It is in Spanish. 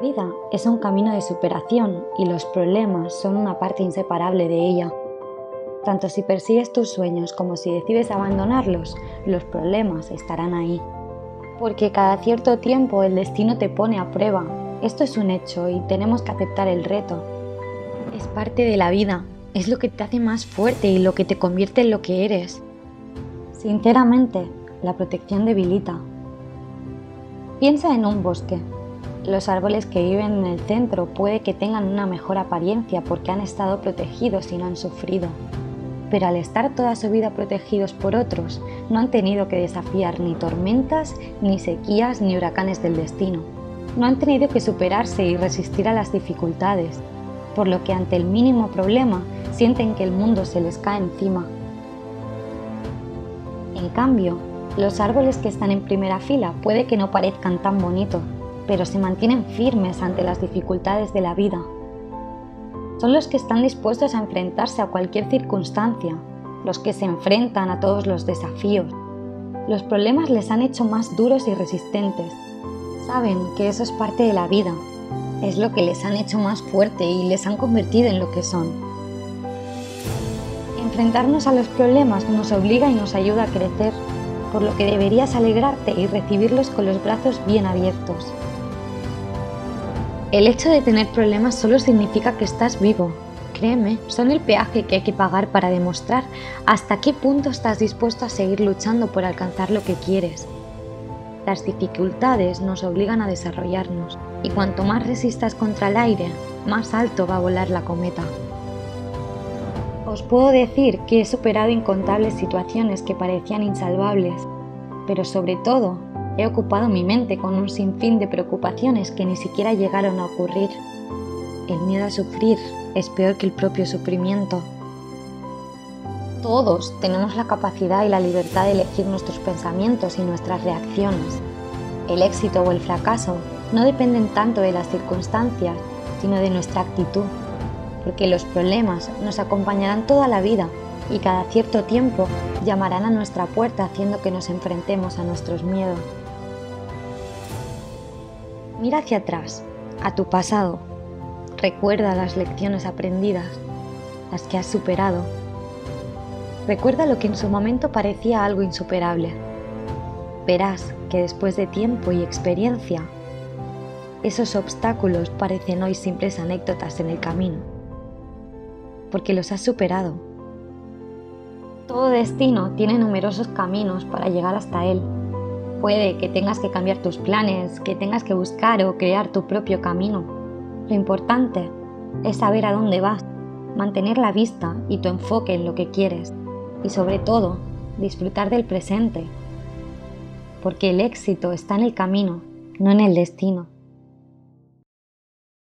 Vida es un camino de superación y los problemas son una parte inseparable de ella. Tanto si persigues tus sueños como si decides abandonarlos, los problemas estarán ahí. Porque cada cierto tiempo el destino te pone a prueba. Esto es un hecho y tenemos que aceptar el reto. Es parte de la vida, es lo que te hace más fuerte y lo que te convierte en lo que eres. Sinceramente, la protección debilita. Piensa en un bosque. Los árboles que viven en el centro puede que tengan una mejor apariencia porque han estado protegidos y no han sufrido. Pero al estar toda su vida protegidos por otros, no han tenido que desafiar ni tormentas, ni sequías, ni huracanes del destino. No han tenido que superarse y resistir a las dificultades, por lo que ante el mínimo problema sienten que el mundo se les cae encima. En cambio, los árboles que están en primera fila puede que no parezcan tan bonitos, pero se mantienen firmes ante las dificultades de la vida. Son los que están dispuestos a enfrentarse a cualquier circunstancia, los que se enfrentan a todos los desafíos. Los problemas les han hecho más duros y resistentes. Saben que eso es parte de la vida, es lo que les han hecho más fuerte y les han convertido en lo que son. Enfrentarnos a los problemas nos obliga y nos ayuda a crecer por lo que deberías alegrarte y recibirlos con los brazos bien abiertos. El hecho de tener problemas solo significa que estás vivo. Créeme, son el peaje que hay que pagar para demostrar hasta qué punto estás dispuesto a seguir luchando por alcanzar lo que quieres. Las dificultades nos obligan a desarrollarnos y cuanto más resistas contra el aire, más alto va a volar la cometa. Os puedo decir que he superado incontables situaciones que parecían insalvables, pero sobre todo he ocupado mi mente con un sinfín de preocupaciones que ni siquiera llegaron a ocurrir. El miedo a sufrir es peor que el propio sufrimiento. Todos tenemos la capacidad y la libertad de elegir nuestros pensamientos y nuestras reacciones. El éxito o el fracaso no dependen tanto de las circunstancias, sino de nuestra actitud porque los problemas nos acompañarán toda la vida y cada cierto tiempo llamarán a nuestra puerta haciendo que nos enfrentemos a nuestros miedos. Mira hacia atrás, a tu pasado. Recuerda las lecciones aprendidas, las que has superado. Recuerda lo que en su momento parecía algo insuperable. Verás que después de tiempo y experiencia, esos obstáculos parecen hoy simples anécdotas en el camino porque los has superado. Todo destino tiene numerosos caminos para llegar hasta él. Puede que tengas que cambiar tus planes, que tengas que buscar o crear tu propio camino. Lo importante es saber a dónde vas, mantener la vista y tu enfoque en lo que quieres y sobre todo disfrutar del presente. Porque el éxito está en el camino, no en el destino.